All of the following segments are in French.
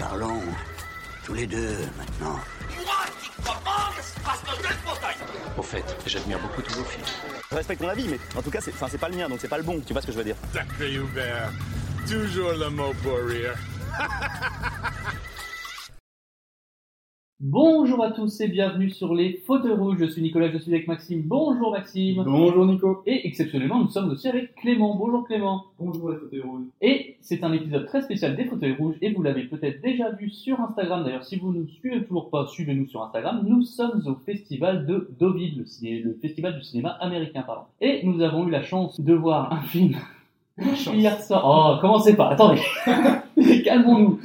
Parlons tous les deux maintenant. Moi qui commande, parce que je fauteuil Au fait, j'admire beaucoup tous vos films. Je respecte ton avis, mais en tout cas, c'est pas le mien, donc c'est pas le bon. Tu vois ce que je veux dire Sacré Hubert. Toujours le mot pour rire. Bonjour à tous et bienvenue sur les fauteuils rouges. Je suis Nicolas, je suis avec Maxime. Bonjour Maxime. Bonjour Nico. Et exceptionnellement, nous sommes aussi avec Clément. Bonjour Clément. Bonjour les fauteuils rouges. Et c'est un épisode très spécial des fauteuils rouges et vous l'avez peut-être déjà vu sur Instagram. D'ailleurs, si vous ne nous suivez toujours pas, suivez-nous sur Instagram. Nous sommes au festival de Deauville, le, ciné- le festival du cinéma américain, pardon. Et nous avons eu la chance de voir un film hier soir. Oh, commencez pas, attendez. Calmons-nous.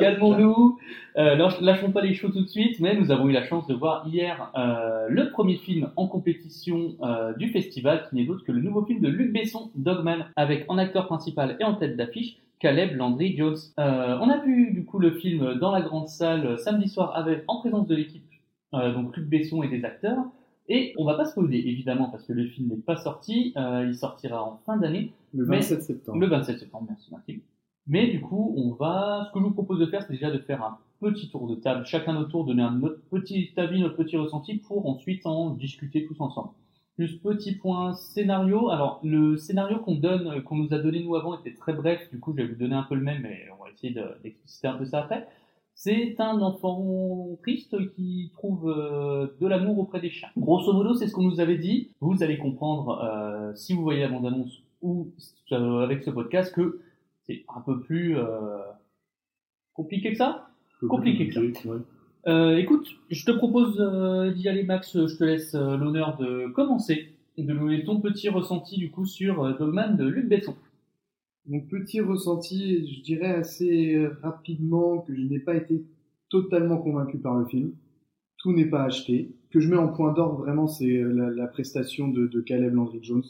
Calmons-nous, euh, lâch- lâchons pas les chevaux tout de suite, mais nous avons eu la chance de voir hier euh, le premier film en compétition euh, du festival, qui n'est d'autre que le nouveau film de Luc Besson, Dogman, avec en acteur principal et en tête d'affiche Caleb Landry Jones. Euh, on a vu du coup le film dans la grande salle samedi soir avec en présence de l'équipe, euh, donc Luc Besson et des acteurs. Et on va pas spoiler évidemment parce que le film n'est pas sorti, euh, il sortira en fin d'année. Le Mais- 27 septembre. Le 27 septembre, merci Martin. Mais du coup, on va. Ce que je vous propose de faire, c'est déjà de faire un petit tour de table, chacun notre tour, donner notre petit avis, notre petit ressenti, pour ensuite en discuter tous ensemble. Juste petit point scénario. Alors, le scénario qu'on donne, euh, qu'on nous a donné nous avant, était très bref. Du coup, je vais vous donner un peu le même, mais on va essayer de- d'expliciter un peu ça après. C'est un enfant triste qui trouve euh, de l'amour auprès des chiens. Grosso modo, c'est ce qu'on nous avait dit. Vous allez comprendre, euh, si vous voyez la bande-annonce ou avec ce podcast, que c'est un peu plus compliqué que ça. Compliqué que ça. Ouais. Euh, écoute, je te propose euh, d'y aller, Max. Je te laisse euh, l'honneur de commencer, de nous donner ton petit ressenti du coup sur euh, Dogman de Luc Besson. Mon petit ressenti, je dirais assez rapidement que je n'ai pas été totalement convaincu par le film. Tout n'est pas acheté. Ce que je mets en point d'ordre vraiment, c'est la, la prestation de, de Caleb Landry Jones,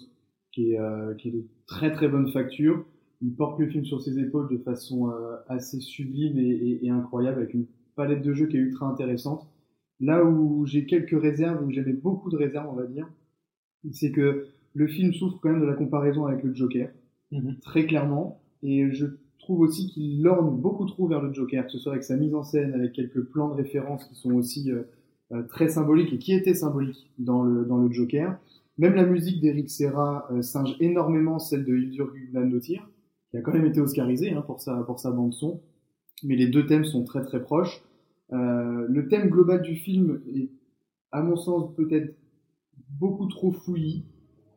qui est, euh, qui est de très très bonne facture. Il porte le film sur ses épaules de façon euh, assez sublime et, et- et incroyable, avec une palette de jeux qui est ultra intéressante. Là où j'ai quelques réserves, où j'avais beaucoup de réserves, on va dire, c'est que le film souffre quand même de la comparaison avec le Joker très clairement. Et je trouve aussi qu'il lorgne beaucoup trop vers le Joker, que ce soit avec sa mise en scène, avec quelques plans de référence qui sont aussi euh, euh, très symboliques et qui étaient symboliques dans le, dans le Joker. Même la musique d'Eric Serra euh, singe énormément celle de Hildur Guðnadóttir, qui a quand même été oscarisé hein, pour sa, pour sa bande son. Mais les deux thèmes sont très très proches. Euh, le thème global du film est, à mon sens, peut-être beaucoup trop fouillis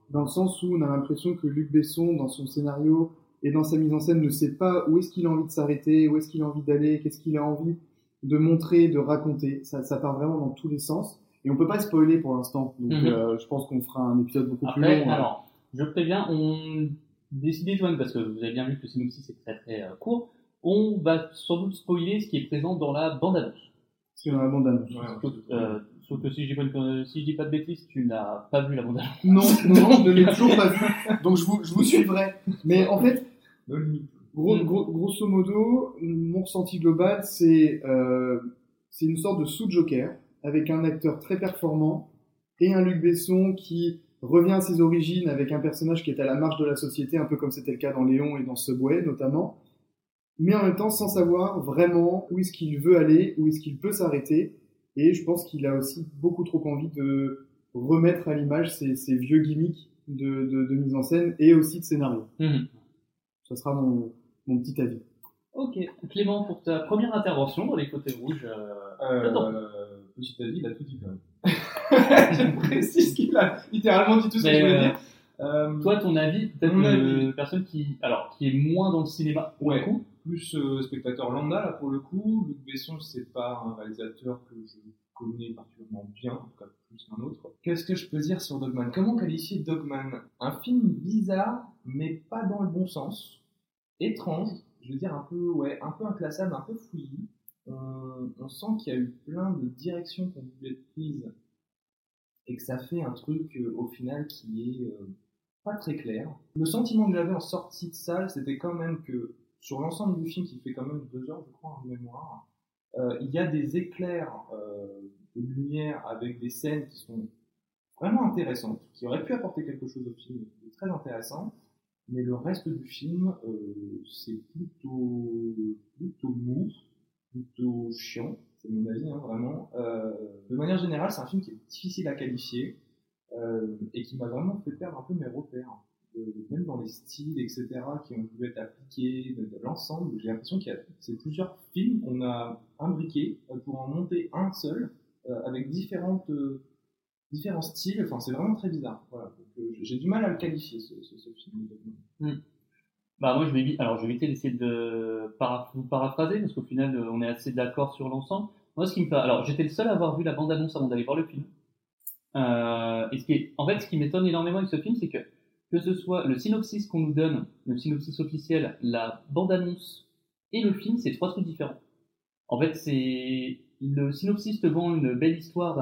dans le sens où on a l'impression que Luc Besson, dans son scénario et dans sa mise en scène, ne sait pas où est-ce qu'il a envie de s'arrêter, où est-ce qu'il a envie d'aller, qu'est-ce qu'il a envie de montrer, de raconter. Ça, ça part vraiment dans tous les sens. Et on peut pas spoiler pour l'instant. Donc, Mhm. euh, je pense qu'on fera un épisode beaucoup plus long. hein. alors, je préviens, on décidez toi parce que vous avez bien vu que le synopsis est très très euh, court. On va sans doute spoiler ce qui est présent dans la bande-annonce. C'est dans la bande-annonce. Sauf, euh, sauf que si je dis pas, une- si je dis pas de bêtises, tu n'as pas vu la bande-annonce. Non, non, non, je ne l'ai toujours pas vu. Donc, je vous, je vous suivrai. Mais en fait, Gros, gros- grosso modo, mon ressenti global, c'est euh, c'est une sorte de sous-Joker avec un acteur très performant et un Luc Besson qui revient à ses origines avec un personnage qui est à la marge de la société, un peu comme c'était le cas dans Léon et dans Subway notamment, mais en même temps sans savoir vraiment où est-ce qu'il veut aller, où est-ce qu'il peut s'arrêter. Et je pense qu'il a aussi beaucoup trop envie de remettre à l'image ces, ces vieux gimmicks de, de, de mise en scène et aussi de scénario. Mhm. Ça sera mon, mon petit avis. Ok, Clément, pour ta première intervention dans les côtés rouges, euh, Attends. Euh, petit avis, il a tout dit quand même. je précise qu'il a littéralement dit tout ce que je voulais euh, dire. Euh, toi, ton avis, peut-être une avis. personne qui, alors, qui est moins dans le cinéma, pour Ouais. le coup. plus euh, spectateur lambda là pour le coup. Luc Besson, c'est pas un réalisateur que je connais particulièrement bien, en tout cas plus qu'un autre. Qu'est-ce que je peux dire sur Dogman? Comment qualifier Dogman? Un film bizarre, mais pas dans le bon sens. Étrange, je veux dire un peu, ouais, un peu inclassable, un peu fouillis. On, sent qu'il y a eu plein de directions qui ont dû être prises et que ça fait un truc euh, au final qui est euh, pas très clair. Le sentiment que j'avais en sortie de salle, c'était quand même que sur l'ensemble du film, qui fait quand même deux heures, je crois, en mémoire, euh, il y a des éclairs de lumière avec des scènes qui sont vraiment intéressantes, qui auraient pu apporter quelque chose au film de très intéressant, mais le reste du film, c'est plutôt, plutôt mou. Plutôt chiant, c'est mon avis, hein, vraiment. Euh, de manière générale, c'est un film qui est difficile à qualifier euh, et qui m'a vraiment fait perdre un peu mes repères. Euh, même dans les styles, etc., qui ont pu être appliqués, l'ensemble, j'ai l'impression qu'il y a c'est plusieurs films qu'on a imbriqués euh, pour en monter un seul, euh, avec différentes, euh, différents styles. Enfin, c'est vraiment très bizarre. Voilà. J'ai du mal à le qualifier, ce, ce film. Bah moi je vais alors je vais éviter d'essayer de para- vous paraphraser parce qu'au final euh, on est assez d'accord sur l'ensemble. Moi ce qui me fait, alors j'étais le seul à avoir vu la bande annonce avant d'aller voir le film. Euh, et ce qui est, en fait ce qui m'étonne énormément avec ce film c'est que que ce soit le synopsis qu'on nous donne, le synopsis officiel, la bande annonce et le film c'est trois trucs différents. En fait c'est le synopsis te vend une belle histoire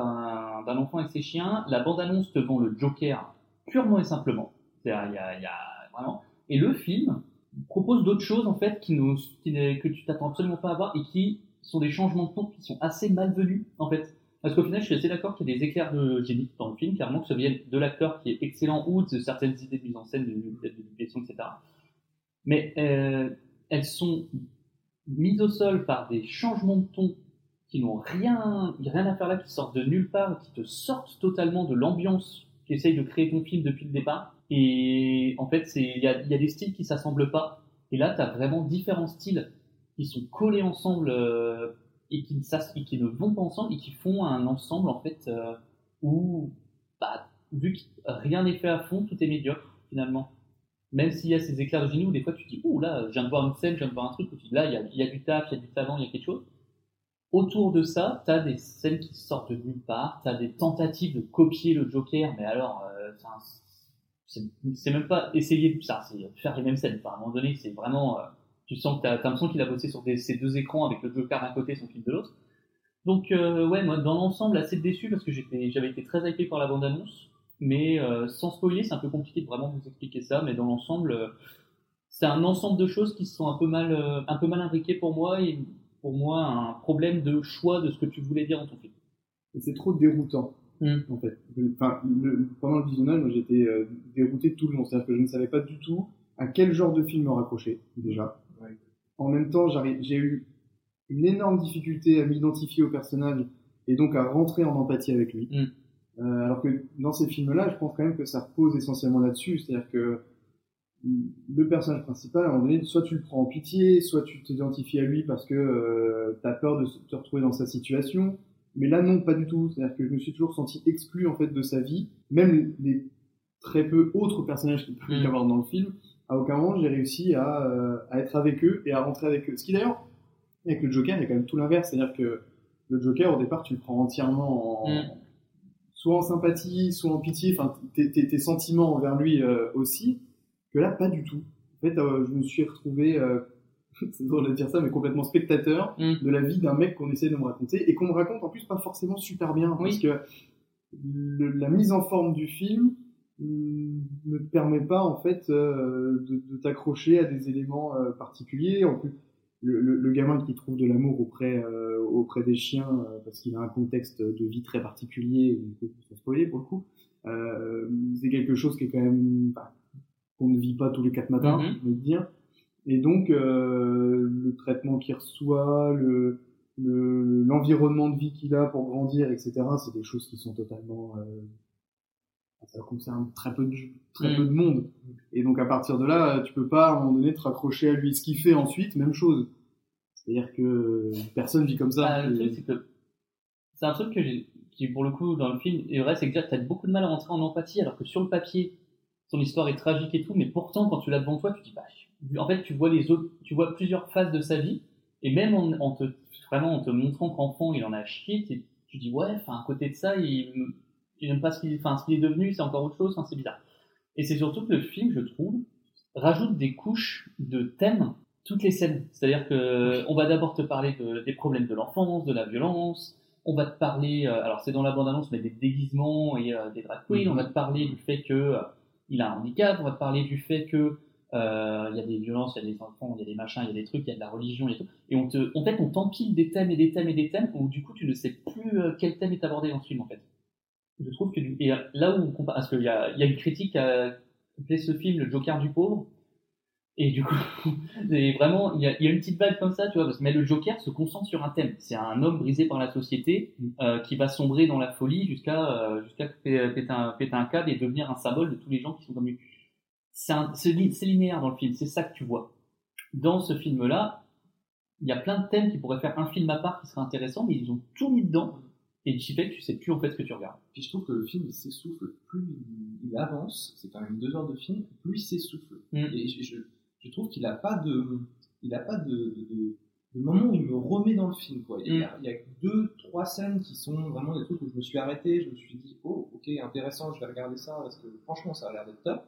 d'un enfant avec ses chiens, la bande annonce te vend le Joker purement et simplement. C'est-à-dire il y a, y a vraiment et le film propose d'autres choses en fait qui nous, qui que tu t'attends absolument pas à voir et qui sont des changements de ton qui sont assez malvenus en fait. Parce qu'au final, je suis assez d'accord qu'il y a des éclairs de génie dans le film, clairement que ça vienne de l'acteur qui est excellent ou de certaines idées de mise en scène, de, direction, etc. Mais euh, elles sont mises au sol par des changements de ton qui n'ont rien, rien à faire là, qui sortent de nulle part, qui te sortent totalement de l'ambiance qu'essaye de créer ton film depuis le départ. Et en fait, il y a, des styles qui s'assemblent pas. Et là, tu as vraiment différents styles qui sont collés ensemble euh, et, qui ne ne vont pas ensemble et qui font un ensemble en fait euh, où, bah, vu que rien n'est fait à fond, tout est médiocre finalement. Même s'il y a ces éclairs de génie où des fois tu te dis, ouh là, je viens de voir une scène, je viens de voir un truc, où tu dis là, il y a, du taf, il y a du talent, il y a quelque chose. Autour de ça, tu as des scènes qui sortent de nulle part, tu as des tentatives de copier le Joker, mais alors, euh, c'est même pas essayer de ça, c'est faire les mêmes scènes. Enfin, à un moment donné, c'est vraiment, euh, tu sens que t'as, l'impression qu'il a bossé sur ces deux écrans avec le Joker d'un côté et son film de l'autre. Donc, euh, ouais, moi, dans l'ensemble, assez déçu parce que j'avais été très hypé par la bande-annonce, mais euh, sans spoiler, c'est un peu compliqué de vraiment vous expliquer ça, mais dans l'ensemble, c'est un ensemble de choses qui sont un peu mal, un peu mal imbriquées pour moi et pour moi un problème de choix de ce que tu voulais dire dans ton film. Et c'est trop déroutant, Mm. en fait. Enfin, le- pendant le visionnage, j'étais euh, dérouté tout le long. C'est-à-dire que je ne savais pas du tout à quel genre de film me raccrocher, déjà. Ouais. En même temps, j'ai eu une énorme difficulté à m'identifier au personnage et donc à rentrer en empathie avec lui. Mm. Euh, alors que dans ces films-là, je pense quand même que ça repose essentiellement là-dessus. C'est-à-dire que le personnage principal, à un moment donné, soit tu le prends en pitié, soit tu t'identifies à lui parce que euh, tu as peur de te retrouver dans sa situation. Mais là, non, pas du tout. C'est-à-dire que je me suis toujours senti exclu en fait de sa vie. Même les très peu autres personnages qu'il peut y Mm. avoir dans le film, à aucun moment j'ai réussi à, euh, à être avec eux et à rentrer avec eux. Ce qui d'ailleurs, avec le Joker, il y a quand même tout l'inverse. C'est-à-dire que le Joker, au départ, tu le prends entièrement en, Mm. soit en sympathie, soit en pitié, enfin tes, sentiments envers lui euh, aussi, que là, pas du tout. En fait, euh, je me suis retrouvé, c'est drôle de dire ça, mais complètement spectateur Mm. de la vie d'un mec qu'on essaie de me raconter et qu'on me raconte en plus pas forcément super bien, parce Oui. que le- la mise en forme du film mm, ne te permet pas en fait euh, de, de t'accrocher à des éléments euh, particuliers. En plus, le, le- le gamin qui trouve de l'amour auprès euh, auprès des chiens parce qu'il a un contexte de vie très particulier, on peut se spoiler pour le coup. C'est quelque chose qui est quand même bah, qu'on ne vit pas tous les quatre matins, Mhm. je veux dire. Et donc euh, le traitement qu'il reçoit, le le- l'environnement de vie qu'il a pour grandir, etc. C'est des choses qui sont totalement euh, ça concerne très peu de très Mm. peu de monde. Et donc à partir de là, tu peux pas à un moment donné te raccrocher à lui. Ce qu'il fait ensuite, même chose. C'est-à-dire que personne vit comme ça. Bah, Et- c'est que un truc que j'ai, qui pour le coup dans le film est vrai, c'est que tu as beaucoup de mal à rentrer en empathie, alors que sur le papier, son histoire est tragique et tout, mais pourtant quand tu l'as devant toi, tu dis bah, en fait, tu vois les autres, tu vois plusieurs phases de sa vie, et même en, en te vraiment en te montrant qu'enfant il en a chié, tu, tu dis ouais, enfin à côté de ça, il, il n'aime pas ce qu'il, enfin ce qu'il est devenu, c'est encore autre chose, enfin, c'est bizarre. Et c'est surtout que le film, je trouve, rajoute des couches de thèmes toutes les scènes. C'est-à-dire que on va d'abord te parler de- des problèmes de l'enfance, de la violence. On va te parler, euh, alors c'est dans la bande-annonce, mais des déguisements et euh, des drag queens. Mhm. On va te parler du fait que euh, il a un handicap. On va te parler du fait que euh, il y a des violences, il y a des enfants, il y a des machins, il y a des trucs, il y a de la religion et tout. Et on te, en fait, on t'empile des thèmes et des thèmes et des thèmes où du coup tu ne sais plus euh, quel thème est abordé dans ce film en fait. Je trouve que du... et là où on compare, parce qu'il y a, y a une critique à appeler ce film le Joker du pauvre. Et du coup, c'est vraiment, il y, a, il y a une petite vague comme ça, tu vois, parce mais le Joker se concentre sur un thème. C'est un homme brisé par la société euh, qui va sombrer dans la folie jusqu'à euh, jusqu'à pé- péter un, péter un câble et devenir un symbole de tous les gens qui sont comme lui. C'est linéaire dans le film, c'est ça que tu vois. Dans ce film-là, il y a plein de thèmes qui pourraient faire un film à part qui serait intéressant, mais ils ont tout mis dedans. Et tu fait tu sais plus en fait ce que tu regardes. Puis je trouve que le film il s'essouffle, plus il, avance, c'est quand même deux heures de film, plus il s'essouffle. Mm. Et je, je, je trouve qu'il a pas de, il a pas de, de, moment où il me remet dans le film quoi. Il y, a, il y a deux, trois scènes qui sont vraiment des trucs où je me suis arrêté, je me suis dit oh ok intéressant, je vais regarder ça parce que franchement ça a l'air d'être top.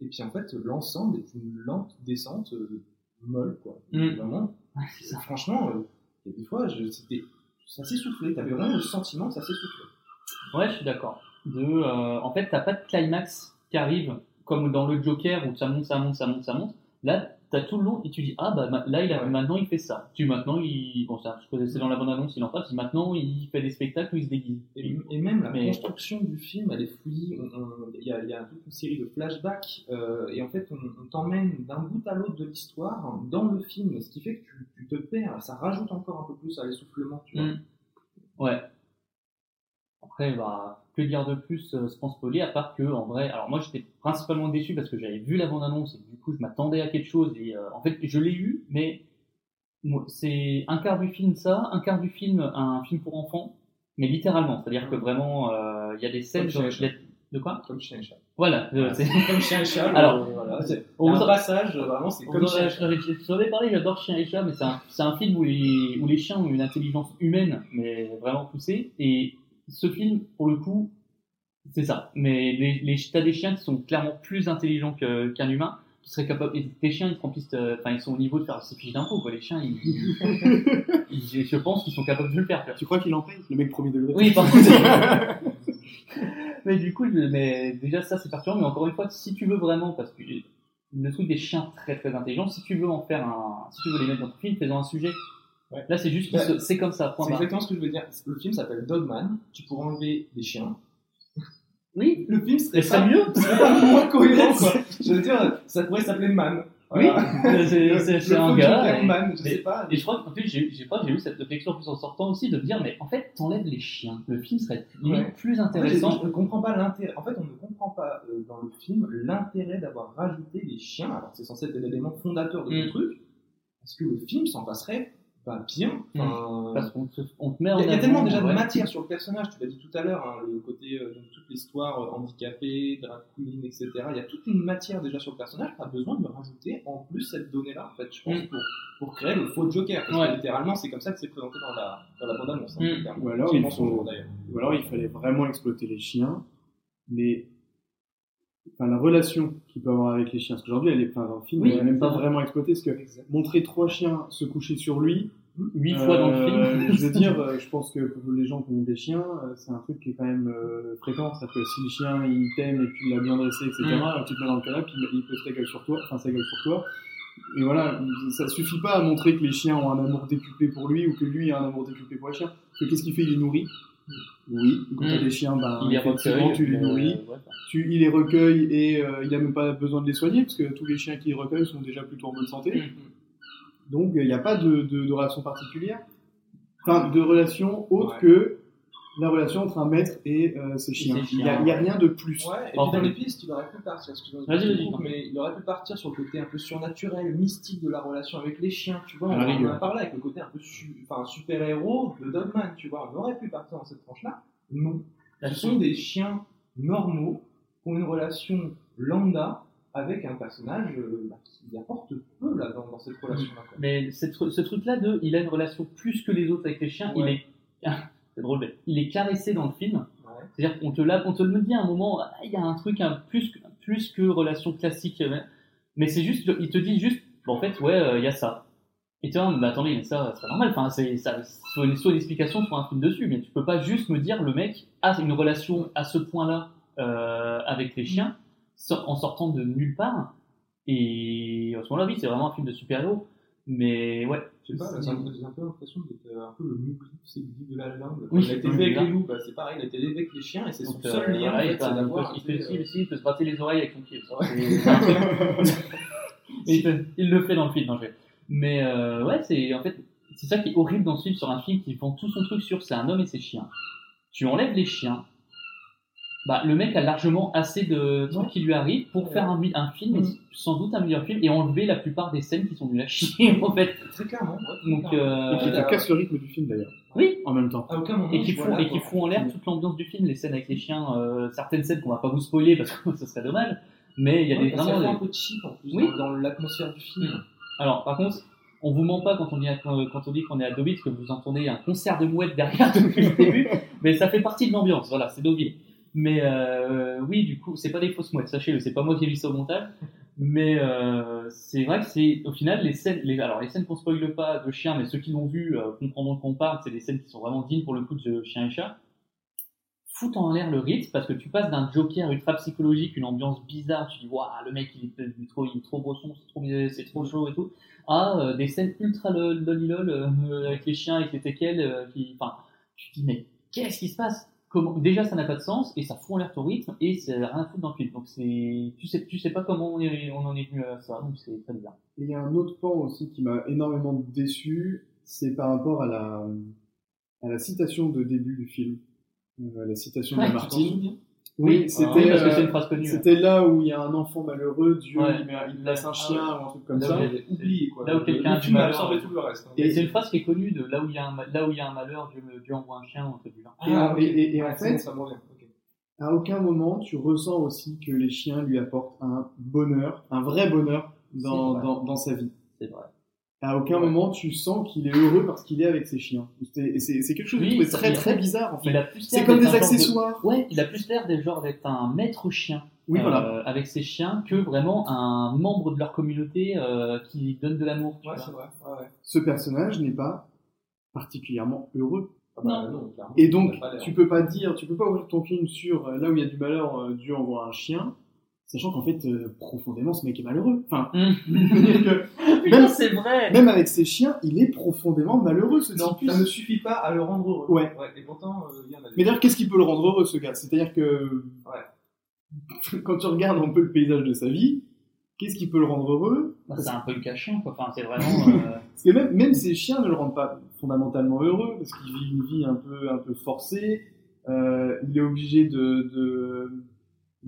Et puis en fait l'ensemble est une lente descente euh, molle quoi. Mm. Vraiment, c'est- franchement, euh, il y a des fois c'était, ça s'essoufflait. T'avais vraiment le sentiment que ça s'essoufflait. Ouais, je suis d'accord. De, euh, en fait, t'as pas de climax qui arrive comme dans le Joker où ça monte, ça monte, ça monte, ça monte. Là, t'as tout le long et tu dis ah bah là il a, maintenant il fait ça. Tu maintenant il bon ça je connaissais dans la bande annonce il en passe. Maintenant il fait des spectacles où il se déguise. Et, et même la Mais- construction du film, elle est fouillie. Il y, a, y a toute une série de flashbacks, euh, et en fait, on, on t'emmène d'un bout à l'autre de l'histoire dans le film, ce qui fait que tu, tu te perds. Ça rajoute encore un peu plus à l'essoufflement, tu vois. Mm. Ouais. Après, bah, que dire de plus euh, spoiler, à part que, en vrai, alors moi j'étais principalement déçu parce que j'avais vu la bande-annonce et du coup je m'attendais à quelque chose et euh, en fait je l'ai eu, mais c'est un quart du film ça, un quart du film un film pour enfants, mais littéralement, c'est-à-dire que vraiment euh, il y a des scènes Comme de quoi Comme chien et chat. Voilà, c'est- comme chien et chat. Alors, voilà, on un passage, vraiment, c'est comme en chien et chat. parlé, j'adore Chien et Chat, mais c'est un, c'est un film où les, où les chiens ont une intelligence humaine, mais vraiment poussée. Et ce film, pour le coup, c'est ça. Mais les, les, t'as des chiens qui sont clairement plus intelligents qu'un humain, qui seraient capables. Et tes chiens, ils remplissent, euh, enfin, ils sont au niveau de faire ses fiches d'impôts, quoi. Les chiens, ils, ils- je pense qu'ils sont capables de le faire. tu crois qu'il en paye Le mec premier degré? Oui, pardon. mais du coup, je- mais déjà ça c'est perturbant. Mais encore une fois, si tu veux vraiment, parce que le truc des chiens très très intelligents, si tu veux en faire un, si tu veux les mettre dans ton film, fais-en un sujet. Ouais. Là, c'est juste, se- c'est comme ça. C'est exactement ce que je veux dire. Le film s'appelle Dogman. Tu pourrais enlever des chiens. Oui. Le film serait pas, mieux. serait pas moins cohérent, quoi. Je veux dire, ça pourrait s'appeler Man. Oui. Voilà. C'est- un gars. Et- Man, je et- sais pas. Et je crois qu'en plus, j'ai j'ai pas, j'ai eu cette réflexion en plus en sortant aussi de me dire, mais en fait, t'enlèves les chiens. Le film serait Ouais. plus En fait, intéressant. je ne comprends pas l'intérêt. En fait, on ne comprend pas euh, dans le film l'intérêt d'avoir rajouté les chiens. Alors, c'est censé être l'élément fondateur de Mm. le truc. Parce que le film s'en passerait pas bien. Enfin, Parce qu'on te, on te met en il y a, tellement déjà de ouais. matière sur le personnage. Tu l'as dit tout à l'heure, hein, le côté euh, donc, toute l'histoire euh, handicapée, drag queen, etc. Il y a toute une matière déjà sur le personnage. Pas besoin de me rajouter en plus cette donnée-là. En fait, je pense Mm. pour, pour créer le faux Joker. Parce Ouais. que littéralement, c'est comme ça que c'est présenté dans la dans la bande annonce. Mm. Ou alors, il faut- Ou alors il fallait vraiment exploiter les chiens, mais enfin, la relation qu'il peut avoir avec les chiens, parce qu'aujourd'hui elle est enfin, dans le film, Oui, elle n'est même pas vraiment exploitée, parce que montrer trois chiens se coucher sur lui, Huit fois dans le euh, film. je veux dire, euh, je pense que pour les gens qui ont des chiens, euh, c'est un truc qui est quand même euh, fréquent, c'est-à-dire que si le chien il t'aime et que tu l'as bien dressé, etc., Mm. tu te mets dans le canapé, il, il pose sa gueule sur toi, enfin sa gueule sur toi. Et voilà, ça suffit pas à montrer que les chiens ont un amour décuplé pour lui ou que lui a un amour décuplé pour les chiens. Parce que qu'est-ce qu'il fait? Il les nourrit. Oui, quand t'as Mm. des chiens, ben, Il les effectivement, recueille. tu les euh, nourris. ouais. Tu, il les recueille et euh, il a même pas besoin de les soigner parce que tous les chiens qu'il recueille sont déjà plutôt en bonne santé. Mm. Donc il n'y a pas de, de, de relation particulière. Enfin, de relation autre Ouais. que la relation entre un maître et euh, ses chiens. Il n'y a, chiens, il y a rien de plus. Ouais, et puis dans les pistes, il aurait pu partir, coupe, mais il aurait pu partir sur le côté un peu surnaturel, mystique de la relation avec les chiens, tu vois, À on, la en a parlé avec le côté un peu su- enfin, super-héros de Dogman, tu vois, on aurait pu partir dans cette tranche-là. Non. Ce sont des chiens normaux qui ont une relation lambda avec un personnage euh, bah, qui apporte peu là, dans, dans cette relation-là. Mais cette- ce truc-là de, il a une relation plus que les autres avec les chiens, il est, c'est drôle, mais il est caressé dans le film. Ouais. C'est-à-dire qu'on te l'a, on te le dit à un moment, ah, il y a un truc plus, que- plus que relation classique, mais c'est juste, il te dit juste, bon, en fait, ouais, euh, il y a ça. Et tu vois, mais attendez, mais ça, c'est pas normal. Enfin, c'est, ça, soit une, soit une explication, soit un film dessus, mais tu peux pas juste me dire le mec a une relation à ce point-là euh, avec les chiens, en sortant de nulle part. Et à ce moment-là, oui, c'est vraiment un film de super-héros. Mais ouais, Je sais pas, j'ai un peu j'ai un peu l'impression d'être un peu le Mowgli, c'est le livre de la jungle. Oui, il a été élevé avec les loups, bah, c'est pareil, il a été élevé avec les chiens et c'est son seul euh, lien en il fait, peut- il peut, il peut, il se gratter les oreilles avec son pied. il le fait dans le film, en fait. Mais euh, ouais, c'est en fait c'est ça qui est horrible dans ce film sur un film qui vend tout son truc sur c'est un homme et ses chiens. Tu enlèves les chiens, bah le mec a largement assez de trucs Ouais. qui lui arrivent pour faire un, film, et Mhm. sans doute un meilleur film, et enlever la plupart des scènes qui sont nulles à chier en fait. Très clairement. ouais, très Donc euh, Et qui casse le rythme du film d'ailleurs, oui, en même temps. À aucun moment. et qui la et qui font en l'air toute l'ambiance du film, les scènes avec les chiens, euh, certaines scènes qu'on va pas vous spoiler parce que ce serait dommage, mais il y a Ouais, des vraiment des- un peu cheap en plus Oui. dans, dans l'atmosphère du film. Alors, par contre, on vous ment pas quand on dit, quand on dit qu'on est à Deauville, parce que vous entendez un concert de mouettes derrière depuis le début, mais ça fait partie de l'ambiance, voilà, c'est Deauville. Mais euh, oui, du coup, c'est pas des fausses mouettes, sachez-le, c'est pas moi qui ai vu ça au montage, mais euh, c'est vrai que c'est, au final, les scènes, les, alors les scènes qu'on spoile pas de chiens, mais ceux qui l'ont vu euh, comprendront qu'on parle, c'est des scènes qui sont vraiment dignes pour le coup de chien et chat. Foutent en l'air le rythme parce que tu passes d'un Joker ultra psychologique, une ambiance bizarre, tu dis waouh le mec il est, trop, il est trop brosson, c'est trop, c'est trop chaud et tout, à euh, des scènes ultra lol lol, avec les chiens, avec les teckels, enfin, tu te dis mais qu'est-ce qui se passe? Comment Déjà ça n'a pas de sens et ça fout en l'air ton rythme et c'est rien à foutre dans le film. Donc c'est, tu sais, tu sais pas comment on, est, on en est venu à ça, donc c'est très bizarre. Et il y a un autre pan aussi qui m'a énormément déçu, c'est par rapport à la, à la citation de début du film. Euh, la citation de Ouais, tu Lamartine. Oui, c'était oui, parce que c'est euh, une phrase connue. c'était là où il y a un enfant malheureux, Dieu Ouais. il, met- il laisse un Ah chien ou un truc comme Là, ça. oublié quoi. Là où quelqu'un a malheur. tout le reste. hein. Et c'est une phrase qui est connue de là où il y a un, ma- là où il y a un malheur, Dieu, me- Dieu envoie un chien ou un truc du genre. Ah, Et- et- et en c'est fait- ça me revient. ok. À aucun moment tu ressens aussi que les chiens lui apportent un bonheur, un vrai bonheur dans sa vie. C'est vrai. À aucun Ouais. moment tu sens qu'il est heureux parce qu'il est avec ses chiens. C'est quelque chose Oui, de très il- très bizarre en fait. Il a plus C'est l'air comme d'être des de- accessoires. Ouais, il a plus l'air des d'être un maître chien. Oui, euh, voilà. Avec ses chiens que vraiment un membre de leur communauté euh, qui donne de l'amour. Ouais, vois. c'est vrai. Ouais, ouais. Ce personnage n'est pas particulièrement heureux. Ah bah, non, clairement. Et donc, tu peux pas dire, tu peux pas ouvrir ton film sur euh, là où il y a du malheur, euh, Dieu envoie un chien, sachant qu'en fait, euh, profondément, ce mec est malheureux. Enfin, que même, c'est vrai. même avec ses chiens, il est profondément malheureux, ce Non, type. ça ne suffit pas à le rendre heureux. Ouais. Et pourtant, euh, il y en a des. Mais d'ailleurs, qu'est-ce qui peut le rendre heureux, ce gars? C'est-à-dire que quand tu regardes un peu le paysage de sa vie, qu'est-ce qui peut le rendre heureux? Bah, c'est un peu le cachin, quoi. Enfin, c'est vraiment. euh, Parce que même, même ses chiens ne le rendent pas fondamentalement heureux, parce qu'il vit une vie un peu, un peu forcée. Euh, il est obligé de, de,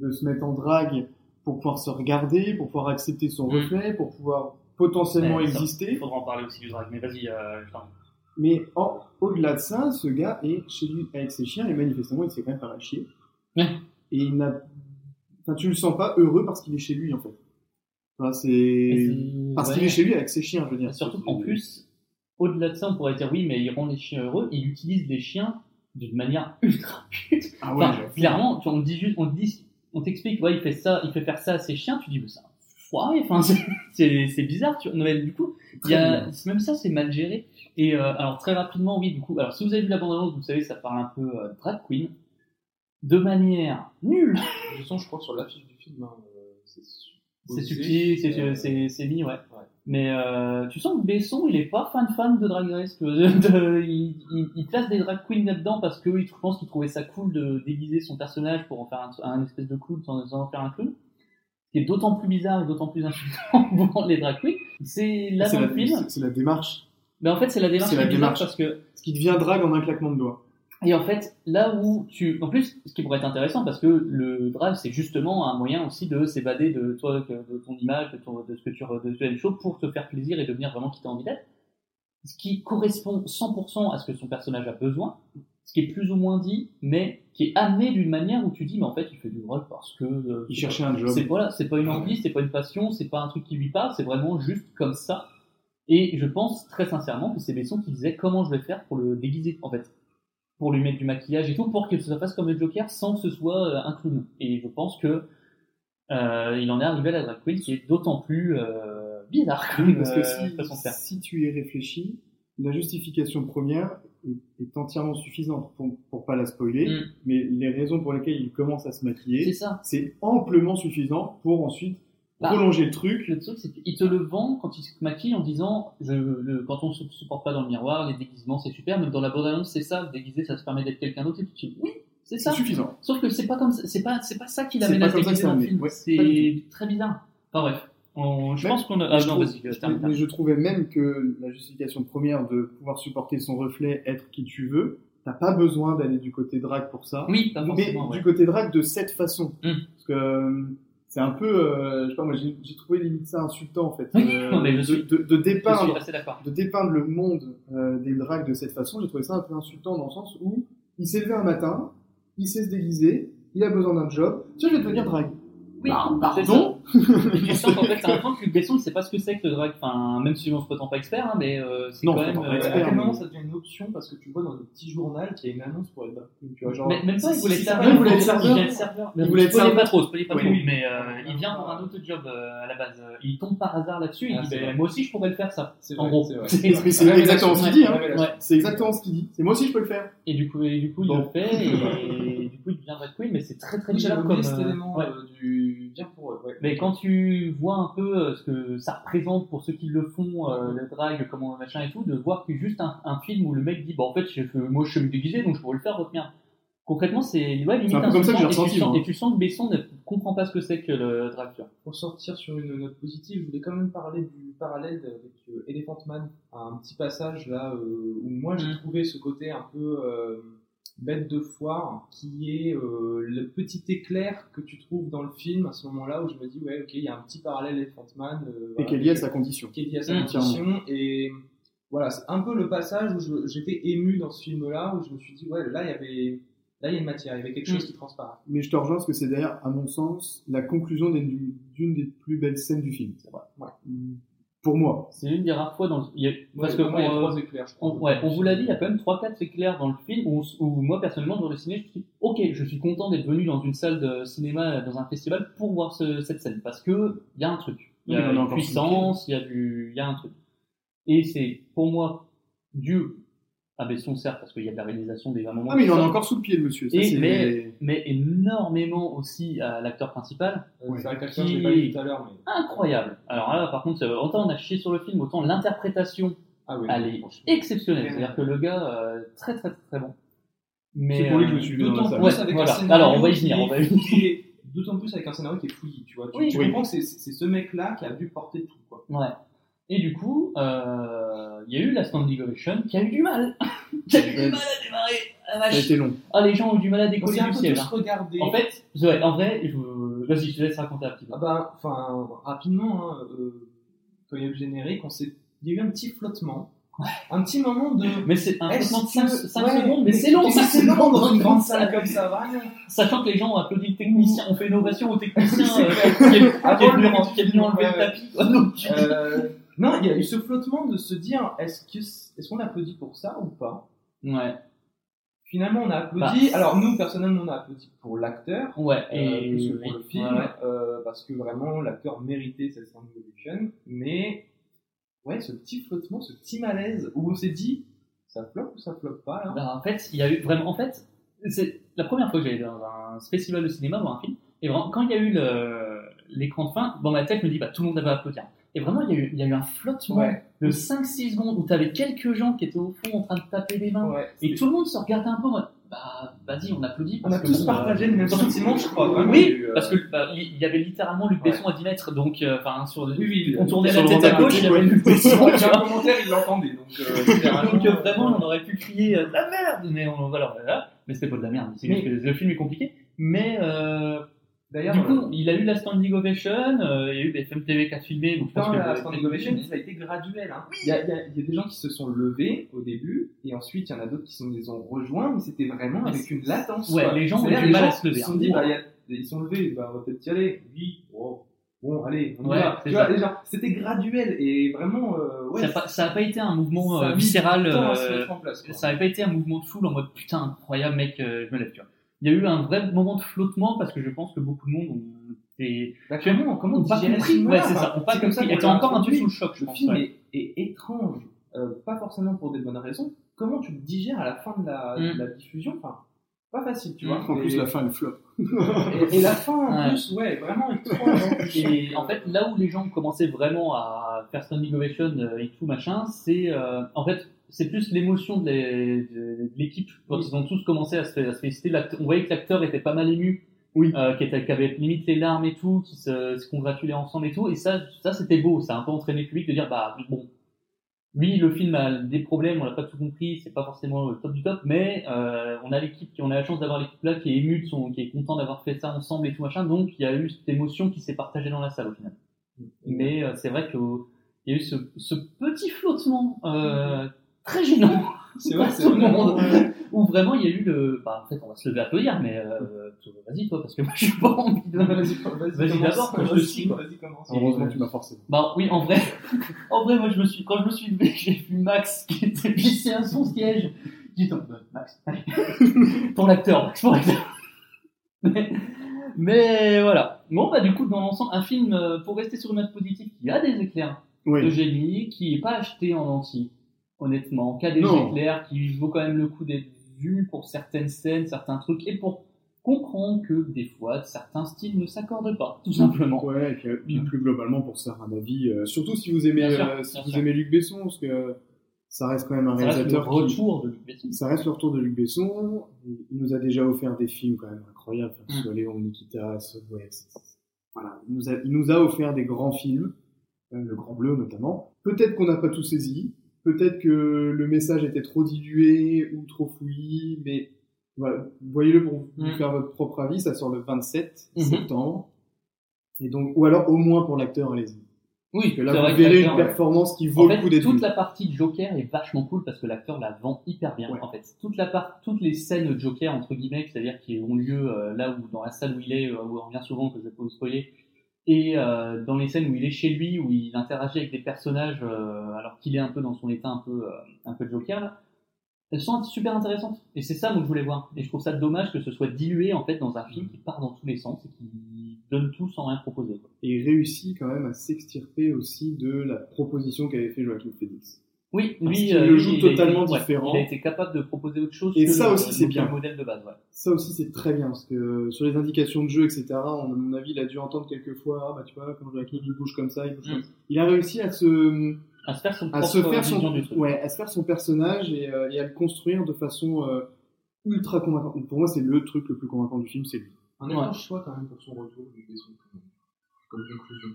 de se mettre en drague pour pouvoir se regarder, pour pouvoir accepter son Mm. reflet, pour pouvoir potentiellement ça- Il exister. faudra en parler aussi du drag, mais vas-y, euh, je t'en prie. Mais en- au-delà de ça, ce gars est chez lui avec ses chiens et manifestement il s'est quand même pas mal chier. Ouais. Et il n'a, enfin tu le sens pas heureux parce qu'il est chez lui en fait. Enfin, c'est parce ouais. qu'il est chez lui avec ses chiens, je veux dire. Surtout qu'en plus, au-delà de ça, on pourrait dire oui, mais il rend les chiens heureux. Il utilise les chiens d'une manière ultra pute. Ah ouais, Enfin, clairement, tu- on te dit juste, on dit, on t'explique, ouais, il fait ça, il fait faire ça à ses chiens. Tu dis, mais c'est un foiré. Enfin, c'est- bizarre. Tu... mais du coup, y a, même ça, c'est mal géré. Et euh, alors très rapidement, oui, du coup, alors si vous avez vu la bande-annonce, vous savez, ça parle un peu euh, drag queen de manière nulle. Toute façon, je crois sur l'affiche du film, hein, euh, c'est subtil, c'est euh, mis, ouais. Ouais. Mais euh, tu sens que Besson, il est pas fan fan de Drag Race. de- il, il, il place des drag queens là-dedans parce que je pense qu'il trouvait ça cool de déguiser son personnage pour en faire un, un espèce de clown sans, sans en faire un clown. Ce qui est d'autant plus bizarre et d'autant plus insultant pour les drag queens. C'est là dans la, le film. c'est- la démarche. Mais en fait, c'est la démarche C'est la démarche. parce que Ce qui devient drague en un claquement de doigts. Et en fait, là où tu, en plus, ce qui pourrait être intéressant, parce que le drive, c'est justement un moyen aussi de s'évader de toi, de ton image, de, ton- de ce que tu, de show pour te faire plaisir et devenir vraiment qui t'as envie d'être. Ce qui correspond 100% à ce que son personnage a besoin, ce qui est plus ou moins dit, mais qui est amené d'une manière où tu dis, mais en fait, il fait du drag parce que euh, Il cherchait un job. c'est voilà, c'est pas une envie, c'est pas une passion, c'est pas un truc qui lui parle, c'est vraiment juste comme ça. Et je pense très sincèrement que c'est Besson qui disait comment je vais faire pour le déguiser en fait, pour lui mettre du maquillage et tout, pour que ça fasse comme le Joker sans que ce soit euh, un clown. Et je pense que euh, il en est arrivé à la drag queen qui est d'autant plus euh, bizarre comme Parce que si, façon de faire. si tu y réfléchis, la justification première est, est entièrement suffisante pour, pour pas la spoiler, Mm. mais les raisons pour lesquelles il commence à se maquiller, c'est amplement suffisant pour ensuite Bah, prolonger le truc. Le truc, c'est qu'il te le vend quand il se maquille en disant je, le- quand on se supporte pas dans le miroir, les déguisements c'est super, même dans la bande-annonce c'est ça, déguiser ça se permet d'être quelqu'un d'autre et tu dis oui, c'est ça. suffisant. Sauf que c'est pas comme ça, c'est pas, c'est pas ça qui C'est l'amène pas à déguiser dans le film. ouais, c'est très bizarre. Enfin bref. On- je pense qu'on a. Ah je non, trouve- euh, mais- je trouvais même que la justification première de pouvoir supporter son reflet, être qui tu veux, t'as pas besoin d'aller du côté drag pour ça. Oui, pas mais ouais. du côté drag de cette façon. Mm. Parce que euh, c'est un peu, euh, je sais pas, moi j'ai j'ai trouvé limite ça insultant en fait. Euh, non, mais je de, suis- de, de Je suis dépeindre, de dépeindre le monde euh, des drags de cette façon, j'ai trouvé ça un peu insultant dans le sens où il s'est levé un matin, il sait se déguiser, il a besoin d'un job, tiens je vais devenir drag. Oui, Bah, pardon ça. Sens qu'en fait, t'as l'impression que Besson ne sait pas ce que c'est que le drag. Enfin, même si on se prétend pas expert, hein, mais euh, c'est Non, quand même. euh, expert. à quel moment ça devient une option parce que tu vois dans le petit journal qu'il y a une annonce pour être queen, tu vois genre Mais, même pas, il voulait être ça serveur. il voulait être serveur. Il voulait être Spoilez serveur. pas trop, spoilez pas Oui. trop. Mais euh, il vient pour un autre job euh, à la base. Euh, Il tombe par hasard là-dessus. Il Ah, dit c'est vrai. Moi aussi, je pourrais le faire ça. c'est En gros. c'est. C'est- c'est exactement ce qu'il dit, hein. C'est exactement ce qu'il dit. C'est moi aussi je peux le faire. Et du coup, il le fait. Et du coup, il devient drag queen. Mais c'est très très Oui, bizarre comme. bien pour eux. ouais. Mais quand tu vois un peu euh, ce que ça représente pour ceux qui le font, euh, le drag, comment machin et tout, de voir que juste un, un film où le mec dit, bah en fait, je, moi je suis déguisé donc je pourrais le faire retenir. Concrètement, c'est ouais, limite un peu comme ça que j'ai insultant, et ressenti, tu sens- moi. Et tu sens que Besson ne comprend pas ce que c'est que le drag. tu vois. Pour sortir sur une note positive, je voulais quand même parler du parallèle avec euh, Elephant Man, un petit passage là euh, où moi j'ai Mm. trouvé ce côté un peu euh, bête de foire qui est euh, le petit éclair que tu trouves dans le film à ce moment-là où je me dis ouais ok il y a un petit parallèle Elephant Man euh, Et qui est lié à sa condition. qui est lié à sa Mm. condition et voilà c'est un peu le passage où j'étais ému dans ce film là où je me suis dit ouais là il y avait là il y a une matière il y avait quelque chose Mm. qui transparaît Mais je te rejoins parce que c'est d'ailleurs, à mon sens, la conclusion d'une d'une des plus belles scènes du film. C'est vrai. Ouais. Pour moi. C'est une des rares fois dans le... il y a- parce Ouais, que pour moi, il y a euh, trois éclairs je crois on, ouais, on vous l'a dit, il y a quand même 3-4 éclairs dans le film où, où moi personnellement dans le ciné, je me suis dit, ok, je suis content d'être venu dans une salle de cinéma, dans un festival pour voir ce- cette scène parce que il y a un truc, il y Oui, a a une puissance, il y a du, il y a un truc. Et c'est pour moi dû à Besson certes parce qu'il y a de la réalisation des moments. Ah, mais il en a encore sous le pied, le monsieur. Ça, Et- mais- mais énormément aussi à l'acteur principal, Euh, Ouais. c'est vrai que Qui- je l'ai pas dit tout à l'heure mais incroyable. Alors là, par contre, euh, autant on a chié sur le film, autant l'interprétation ah oui elle est exceptionnelle. C'est-à-dire que le gars, euh, très très très bon. Mais, C'est pour lui que je euh, me suis vu dans la Ouais, avec voilà. un scénario Alors, on va y qui venir, est- on va y venir. qui est- D'autant plus avec un scénario qui est fouillis, tu vois. Tu, Oui, tu oui. comprends que c'est c'est ce mec-là qui a dû porter tout, quoi. Ouais. Et du coup, euh, il y a eu la standing ovation qui a eu du mal. qui a eu du mal à démarrer. Ah, Ça a vache. été long. Ah, les gens ont eu du mal à décoller du peu ciel. hein. En fait, ouais, en vrai, je... vas-y, je te laisse raconter un petit peu. Ah bah, enfin, rapidement, hein, euh, quand il y a eu le générique, on s'est... il y a eu un petit flottement. Un petit moment de. Mais c'est un flottement de 5, que- ouais, secondes, mais c'est long, 5 c'est long dans une grande salle. comme ça, vraiment. Sachant que les gens ont applaudi le technicien, ont fait une ovation au technicien euh, qui est, qui est venu, enlever le tapis. Non, il y a eu ce flottement de se dire est-ce que est-ce qu'on applaudit pour ça ou pas? Ouais, Finalement, on a applaudi. Bah, Alors nous, personnellement, on a applaudi pour l'acteur. ouais. euh, Et plus que pour le film, ouais, euh, parce que vraiment l'acteur méritait cette ovation, mais ouais, ce petit flottement, ce petit malaise où on s'est dit ça floppe ou ça floppe pas Bah, en fait, il y a eu vraiment. En fait, c'est la première fois que j'allais dans un festival de cinéma voir un film. Et vraiment, quand il y a eu l'écran de fin, dans ma tête, me dis, bah, tout le monde va applaudir. Et vraiment, il y a eu, il y a eu un flottement Ouais. de 5-6 secondes où tu avais quelques gens qui étaient au fond en train de taper des mains. Ouais. Et tout le monde se regardait un peu en mode, bah, vas-y, on applaudit. On parce a que tous bon, partagé euh, le même sentiment, je crois. vraiment. Oui, a eu, euh, parce que bah, il y avait littéralement Luc Ouais. Besson à 10 mètres, donc euh, enfin sur Oui, oui, on tournait sur la tête à gauche, il y avait Luc Besson. a un commentaire, il l'entendait. Donc, euh, Donc euh, vraiment, euh, on aurait pu crier euh, de la merde, mais on, voilà, voilà. mais c'était pas de la merde. C'est juste que le film est compliqué. Mais euh, D'ailleurs, du euh, coup, il a eu la standing ovation, euh, il y a eu BFM TV qui a filmé, donc je pense dans que la standing ovation, ça a été graduel. Hein. Il, y a, il y a- il y a des gens qui se sont levés au début, et ensuite il y en a d'autres qui sont, les ont rejoints, mais c'était vraiment Mais avec une latence. Ouais, quoi. les gens ont du mal à se lever, Ils se hein. sont dit, bah, il y a- ils sont levés, bah, on va peut-être y aller. Oui, wow. bon, allez, on y Ouais, va. vois, déjà, c'était graduel, et vraiment, euh, ouais, ça, a pas, ça a pas été un mouvement euh, viscéral. euh, mettre en place, ça avait pas été un mouvement de foule en mode putain incroyable mec, euh, je me lève. Tu vois. Il y a eu un vrai moment de flottement parce que je pense que beaucoup de monde ont été Bah, comment, comment pas compris. Ouais, c'est ça, ont pas comme ça Étaient l'a encore un peu sous le choc, je Le pense. film ouais. est, est étrange, euh, pas forcément pour des bonnes raisons. Comment tu le digères à la fin de la, Mm. de la diffusion? Enfin, pas facile, tu Mm. vois. En plus, Et- la fin, elle flop. et, et la fin, en Ouais. plus, ouais, vraiment étrange. Et en fait, là où les gens commençaient vraiment à faire standing ovation euh, et tout machin, c'est euh, en fait c'est plus l'émotion de l'é- de de l'équipe quand Oui. ils ont tous commencé à se, à se féliciter. On voyait que l'acteur était pas mal ému Oui. euh, qui, était, qui avait limite les larmes et tout, qui se, se congratulaient ensemble et tout. Et ça, ça c'était beau. Ça a un peu entraîné le public de dire, bah bon, oui, le film a des problèmes, on l'a pas tout compris, c'est pas forcément le top du top, mais euh, on a l'équipe, qui on a la chance d'avoir l'équipe là qui est émue, de son, qui est content d'avoir fait ça ensemble et tout machin. Donc il y a eu cette émotion qui s'est partagée dans la salle au final. Mais euh, c'est vrai qu'il y a eu ce, ce petit flottement euh, très gênant. C'est vrai, c'est tout le vrai. monde. Où vraiment il y a eu le. Bah, en fait, on va se lever à applaudir, mais euh, vas-y toi, parce que moi j'ai pas envie de. Vas-y, vas-y, d'abord, je le suis. Vas-y, commence. Heureusement, tu m'as forcé. Bah oui, en vrai, en vrai, moi je me suis, quand je me suis levé, j'ai vu Max qui était vissé à son siège. J'ai dit, euh, Max, allez, pour l'acteur, Max, pour. Mais, mais voilà. Bon, bah du coup, dans l'ensemble, un film, euh, pour rester sur une note positive, qui a des éclairs de Oui. génie, qui est pas acheté en entier, honnêtement, qui a des éclairs, qui vaut quand même le coup d'être vu pour certaines scènes, certains trucs, et pour comprendre que des fois, certains styles ne s'accordent pas, tout simplement. Ouais, et puis, Mm. plus globalement, pour se faire un avis, euh, surtout si vous aimez, sûr, euh, si vous sûr. aimez Luc Besson, parce que ça reste quand même un Ça reste le réalisateur qui, retour de Luc Besson. ça reste le retour de Luc Besson. Il nous a déjà offert des films quand même incroyables, que ce Mm. soit Léon, Nikita, Subway, voilà. Il nous, a, il nous a offert des grands films, euh, Le Grand Bleu notamment. Peut-être qu'on n'a pas tout saisi, peut-être que le message était trop dilué ou trop fouillis, mais voilà, voyez-le pour vous Mm. faire votre propre avis, ça sort le 27 Mhm. septembre. Et donc, ou alors au moins pour l'acteur, allez-y. Oui, que là, vous verrez une performance qui En vaut le fait, coup d'être toute la partie de Joker est vachement cool parce que l'acteur la vend hyper bien. Ouais. En fait, toute la part, toutes les scènes de Joker entre guillemets, c'est-à-dire qui ont lieu euh, là où dans la salle où il est, euh, où on revient souvent que je peux vous spoiler, et euh, dans les scènes où il est chez lui, où il interagit avec des personnages euh, alors qu'il est un peu dans son état un peu euh, un peu Joker elles sont super intéressantes. Et c'est ça que je voulais voir. Et je trouve ça dommage que ce soit dilué en fait dans un film qui part dans tous les sens et qui donne tout sans rien proposer. Et il réussit quand même à s'extirper aussi de la proposition qu'avait fait Joaquin Phoenix. Oui, lui, euh, le lui, joue il a totalement été- ouais, différent. il a été capable de proposer autre chose Et que ça le, aussi, c'est le bien. modèle de base. Ouais. Ça aussi, c'est très bien, parce que sur les indications de jeu, etc., on, à mon avis, il a dû entendre quelques fois, ah bah tu vois, quand Joaquin il bouge comme ça, il bouge Mm. comme ça. Il a réussi à se, À se faire son à propre se faire vision son, du truc. ouais, à se faire son personnage et, euh, et à le construire de façon euh, ultra convaincante. Pour moi, c'est le truc le plus convaincant du film, c'est lui. Un étrange choix quand même pour son retour du comme, comme conclusion.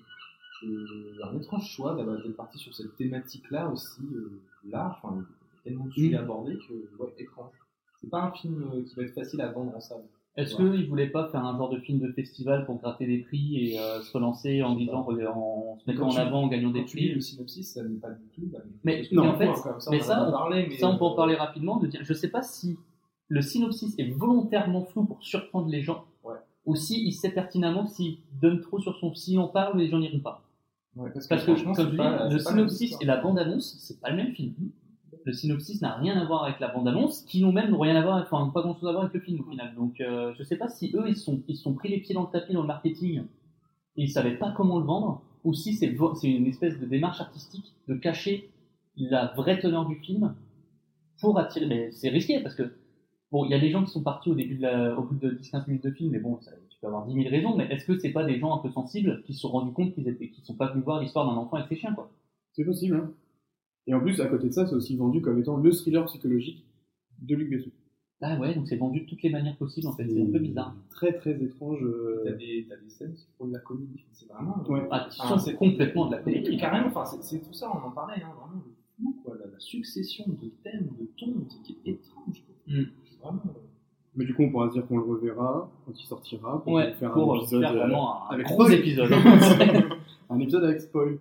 Un étrange choix d'avoir d'être parti sur cette thématique-là aussi euh, large, enfin, tellement de sujets Mm. abordés que, ouais, étrange. C'est pas un film euh, qui va être facile à vendre en salle. Est-ce Ouais. qu'il voulait pas faire un genre de film de festival pour gratter des prix et euh, se relancer en disant, en se mettant en avant, en gagnant des Quand tu lis prix le synopsis, ça n'est pas du tout. Mais- en fait, comme ça, mais on ça, on- parlé, mais, Ça, on peut en parler rapidement. De dire, je sais pas si le synopsis est volontairement flou pour surprendre les gens, Ouais. ou si il sait pertinemment que s'il donne trop sur son, s'il en parle, les gens n'iront pas. Ouais, parce que, Parce que, franchement, comme je pas- dis, le synopsis et la bande-annonce, c'est pas le même film. Le synopsis n'a rien à voir avec la bande-annonce, qui n'ont même rien à voir, enfin, pas grand-chose à voir avec le film au final. Donc, euh, je sais pas si eux, ils sont, ils sont pris les pieds dans le tapis dans le marketing et ils savaient pas comment le vendre, ou si c'est, une espèce de démarche artistique de cacher la vraie teneur du film pour attirer. Mais c'est risqué parce que, bon, il y a des gens qui sont partis au début de la, au bout de 10-15 minutes de film, mais bon, ça, peux avoir 10 000 raisons, mais est-ce que c'est pas des gens un peu sensibles qui se sont rendus compte qu'ils étaient, qu'ils sont pas venus voir l'histoire d'un enfant avec ses chiens, quoi? C'est possible, hein. Et en plus, à côté de ça, c'est aussi vendu comme étant le thriller psychologique de Luc Besson. Ah ouais, donc c'est vendu de toutes les manières possibles, en fait, c'est un peu bizarre. Très très étroge. euh, T'as des, t'as des scènes qui font de la comédie. C'est vraiment. Ouais. Ah, Ah, c'est- complètement de la comédie. carrément, enfin, c'est- c'est tout ça, on en parlait, hein, vraiment quoi, la, la succession de thèmes, de tons, qui est étrange. Quoi. Mm. C'est Vraiment. Mais du coup, on pourra se dire qu'on le reverra quand il sortira pour Ouais, faire pour un épisode, faire vraiment un avec gros spoil. épisode. un épisode avec spoil.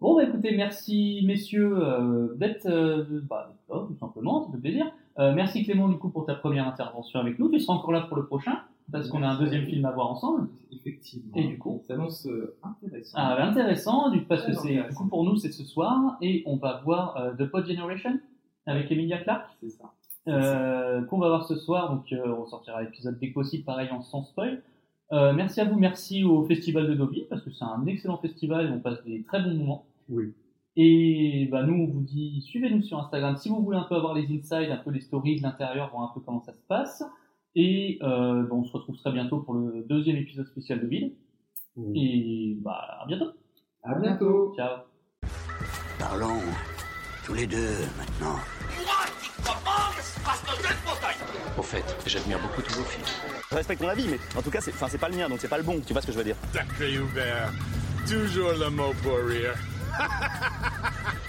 Bon, bah écoutez, merci messieurs euh, d'être euh, bah, d'être là, tout simplement, ça fait plaisir. Euh, merci Clément, du coup, pour ta première intervention avec nous. Tu seras encore là pour le prochain, parce qu'on a un deuxième film à voir ensemble. Effectivement. Et du coup Ça s'annonce euh, intéressant. Ah, bah, intéressant, du- parce que c'est, du intéressant. coup, pour nous, c'est ce soir, et on va voir euh, The Pod Generation avec Emilia Clarke. C'est ça. Euh, qu'on va voir ce soir. Donc, euh, on sortira l'épisode dès que possible, pareil en sans spoil. Euh, merci à vous, merci au Festival de Deauville, parce que c'est un excellent festival et on passe des très bons moments. Oui. Et bah, nous, on vous dit, suivez-nous sur Instagram si vous voulez un peu avoir les insides, un peu les stories, l'intérieur, voir un peu comment ça se passe. Et euh, bah, on se retrouve très bientôt pour le deuxième épisode spécial de Ville. Et bah, à bientôt. À bientôt. Ciao. Parlons tous les deux maintenant. Au fait, j'admire beaucoup tous vos films. Je respecte ton avis, mais en tout cas, c'est enfin, c'est pas le mien, donc c'est pas le bon. Tu vois ce que je veux dire Sacré Hubert. Toujours le mot pour rire.